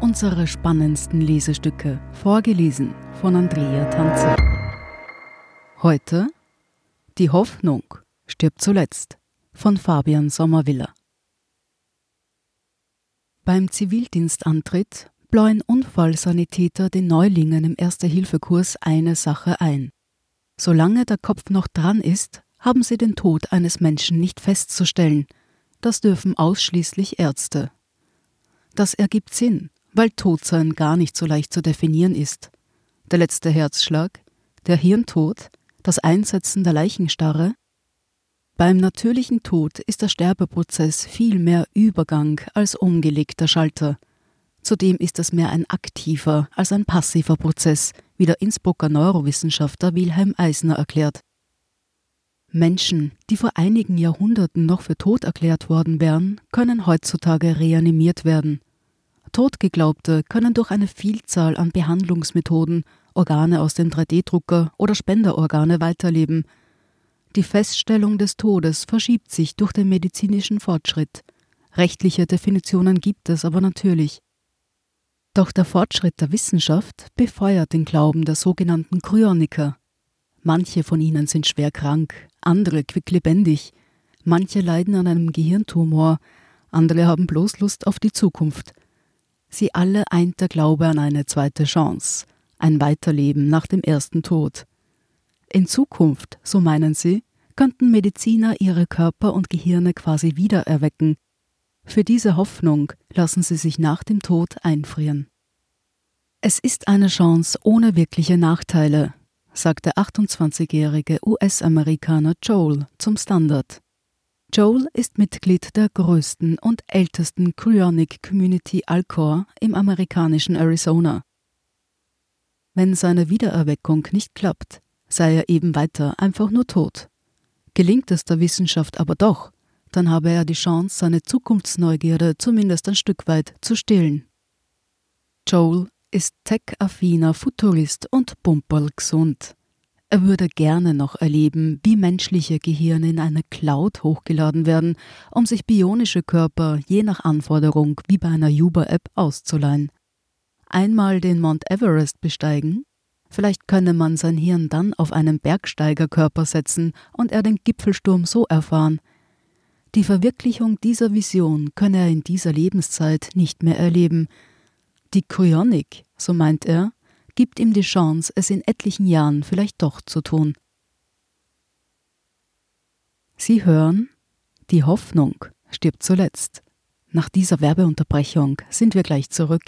unsere spannendsten Lesestücke, vorgelesen von Andrea Tanzer. Heute Die Hoffnung stirbt zuletzt von Fabian Sommerwiller. Beim Zivildienstantritt bläuen Unfallsanitäter den Neulingen im Erste-Hilfe-Kurs eine Sache ein. Solange der Kopf noch dran ist, haben sie den Tod eines Menschen nicht festzustellen. Das dürfen ausschließlich Ärzte. Das ergibt Sinn, weil Todsein gar nicht so leicht zu definieren ist. Der letzte Herzschlag, der Hirntod, das Einsetzen der Leichenstarre. Beim natürlichen Tod ist der Sterbeprozess viel mehr Übergang als umgelegter Schalter. Zudem ist es mehr ein aktiver als ein passiver Prozess, wie der Innsbrucker Neurowissenschaftler Wilhelm Eisner erklärt. Menschen, die vor einigen Jahrhunderten noch für tot erklärt worden wären, können heutzutage reanimiert werden. Totgeglaubte können durch eine Vielzahl an Behandlungsmethoden, Organe aus dem 3D-Drucker oder Spenderorgane weiterleben. Die Feststellung des Todes verschiebt sich durch den medizinischen Fortschritt. Rechtliche Definitionen gibt es aber natürlich. Doch der Fortschritt der Wissenschaft befeuert den Glauben der sogenannten Kryoniker. Manche von ihnen sind schwer krank, andere quicklebendig, manche leiden an einem Gehirntumor, andere haben bloß Lust auf die Zukunft. Sie alle eint der Glaube an eine zweite Chance, ein Weiterleben nach dem ersten Tod. In Zukunft, so meinen sie, könnten Mediziner ihre Körper und Gehirne quasi wiedererwecken, für diese Hoffnung lassen sie sich nach dem Tod einfrieren. Es ist eine Chance ohne wirkliche Nachteile, sagt der 28-jährige US-Amerikaner Joel zum Standard. Joel ist Mitglied der größten und ältesten Cryonic Community Alcor im amerikanischen Arizona. Wenn seine Wiedererweckung nicht klappt, sei er eben weiter einfach nur tot. Gelingt es der Wissenschaft aber doch, dann habe er die Chance, seine Zukunftsneugierde zumindest ein Stück weit zu stillen. Joel ist tech-affiner Futurist und pumperlgesund. Er würde gerne noch erleben, wie menschliche Gehirne in eine Cloud hochgeladen werden, um sich bionische Körper je nach Anforderung wie bei einer Uber-App auszuleihen. Einmal den Mount Everest besteigen? Vielleicht könne man sein Hirn dann auf einen Bergsteigerkörper setzen und er den Gipfelsturm so erfahren, die Verwirklichung dieser Vision könne er in dieser Lebenszeit nicht mehr erleben. Die Kryonik, so meint er, gibt ihm die Chance, es in etlichen Jahren vielleicht doch zu tun. Sie hören, die Hoffnung stirbt zuletzt. Nach dieser Werbeunterbrechung sind wir gleich zurück.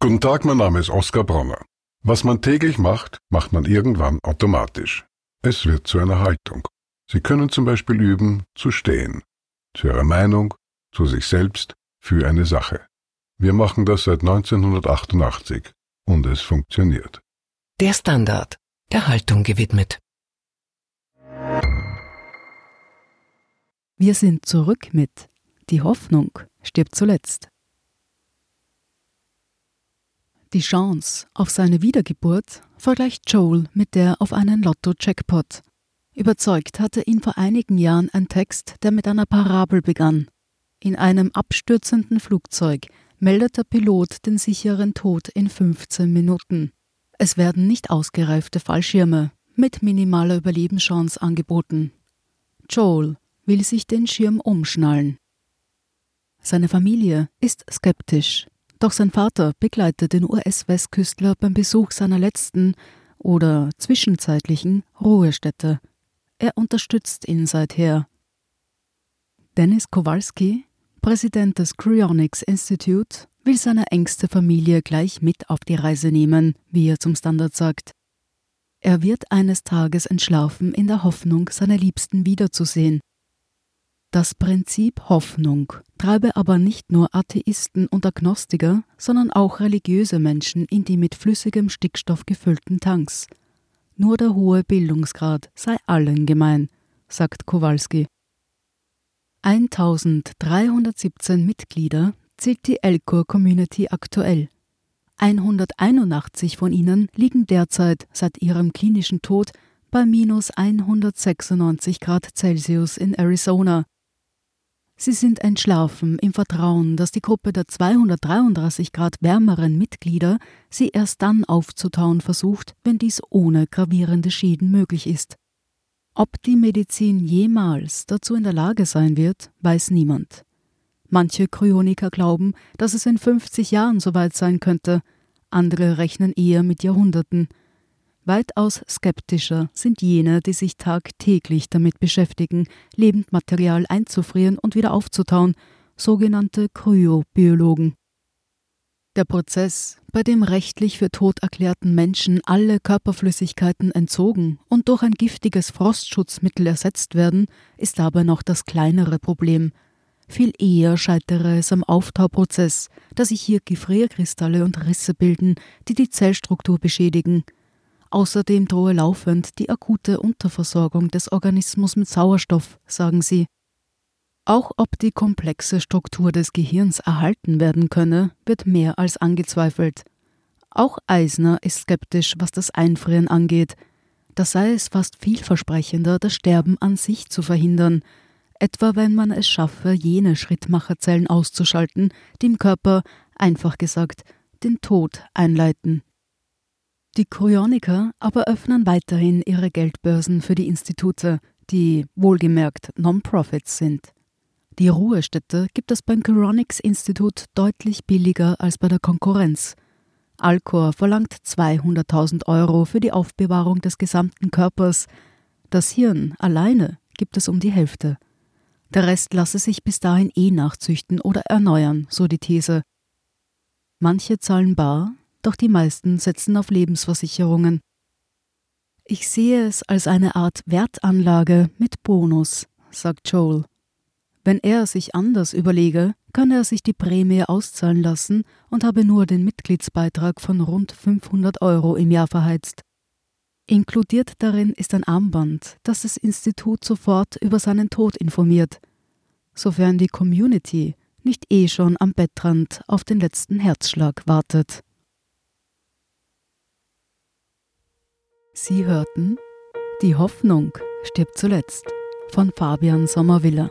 Guten Tag, mein Name ist Oskar Bronner. Was man täglich macht, macht man irgendwann automatisch. Es wird zu einer Haltung. Sie können zum Beispiel üben, zu stehen, zu Ihrer Meinung, zu sich selbst, für eine Sache. Wir machen das seit 1988 und es funktioniert. Der Standard, der Haltung gewidmet. Wir sind zurück mit Die Hoffnung stirbt zuletzt. Die Chance auf seine Wiedergeburt vergleicht Joel mit der auf einen Lotto-Jackpot. Überzeugt hatte ihn vor einigen Jahren ein Text, der mit einer Parabel begann. In einem abstürzenden Flugzeug meldet der Pilot den sicheren Tod in 15 Minuten. Es werden nicht ausgereifte Fallschirme mit minimaler Überlebenschance angeboten. Joel will sich den Schirm umschnallen. Seine Familie ist skeptisch, doch sein Vater begleitet den US-Westküstler beim Besuch seiner letzten oder zwischenzeitlichen Ruhestätte er unterstützt ihn seither. Dennis Kowalski, Präsident des Cryonics Institute, will seine engste Familie gleich mit auf die Reise nehmen, wie er zum Standard sagt. Er wird eines Tages entschlafen in der Hoffnung, seine Liebsten wiederzusehen. Das Prinzip Hoffnung treibe aber nicht nur Atheisten und Agnostiker, sondern auch religiöse Menschen in die mit flüssigem Stickstoff gefüllten Tanks – nur der hohe Bildungsgrad sei allen gemein, sagt Kowalski. 1317 Mitglieder zählt die Elcor Community aktuell. 181 von ihnen liegen derzeit seit ihrem klinischen Tod bei minus 196 Grad Celsius in Arizona. Sie sind entschlafen im Vertrauen, dass die Gruppe der 233 Grad wärmeren Mitglieder sie erst dann aufzutauen versucht, wenn dies ohne gravierende Schäden möglich ist. Ob die Medizin jemals dazu in der Lage sein wird, weiß niemand. Manche Kryoniker glauben, dass es in 50 Jahren soweit sein könnte, andere rechnen eher mit Jahrhunderten. Weitaus skeptischer sind jene, die sich tagtäglich damit beschäftigen, Lebendmaterial einzufrieren und wieder aufzutauen, sogenannte Kryobiologen. Der Prozess, bei dem rechtlich für tot erklärten Menschen alle Körperflüssigkeiten entzogen durch ein giftiges Frostschutzmittel ersetzt werden, ist aber noch das kleinere Problem. Viel eher scheitere es am Auftauprozess, da sich hier Gefrierkristalle und Risse bilden, die die Zellstruktur beschädigen – Außerdem drohe laufend die akute Unterversorgung des Organismus mit Sauerstoff, sagen sie. Auch ob die komplexe Struktur des Gehirns erhalten werden könne, wird mehr als angezweifelt. Auch Eisner ist skeptisch, was das Einfrieren angeht. Da sei es fast vielversprechender, das Sterben an sich zu verhindern, etwa wenn man es schaffe, jene Schrittmacherzellen auszuschalten, die im Körper, einfach gesagt, den Tod einleiten. Die Kryoniker aber öffnen weiterhin ihre Geldbörsen für die Institute, die wohlgemerkt Non-Profits sind. Die Ruhestätte gibt es beim Cryonics Institut deutlich billiger als bei der Konkurrenz. Alcor verlangt 200.000 Euro für die Aufbewahrung des gesamten Körpers. Das Hirn alleine gibt es um die Hälfte. Der Rest lasse sich bis dahin eh nachzüchten oder erneuern, so die These. Manche zahlen bar, doch die meisten setzen auf Lebensversicherungen. Ich sehe es als eine Art Wertanlage mit Bonus, sagt Joel. Wenn er sich anders überlege, könne er sich die Prämie auszahlen lassen und habe nur den Mitgliedsbeitrag von rund 500 Euro im Jahr verheizt. Inkludiert darin ist ein Armband, das das Institut sofort über seinen Tod informiert, sofern die Community nicht eh schon am Bettrand auf den letzten Herzschlag wartet. Sie hörten Die Hoffnung stirbt zuletzt von Fabian Sommerwiller.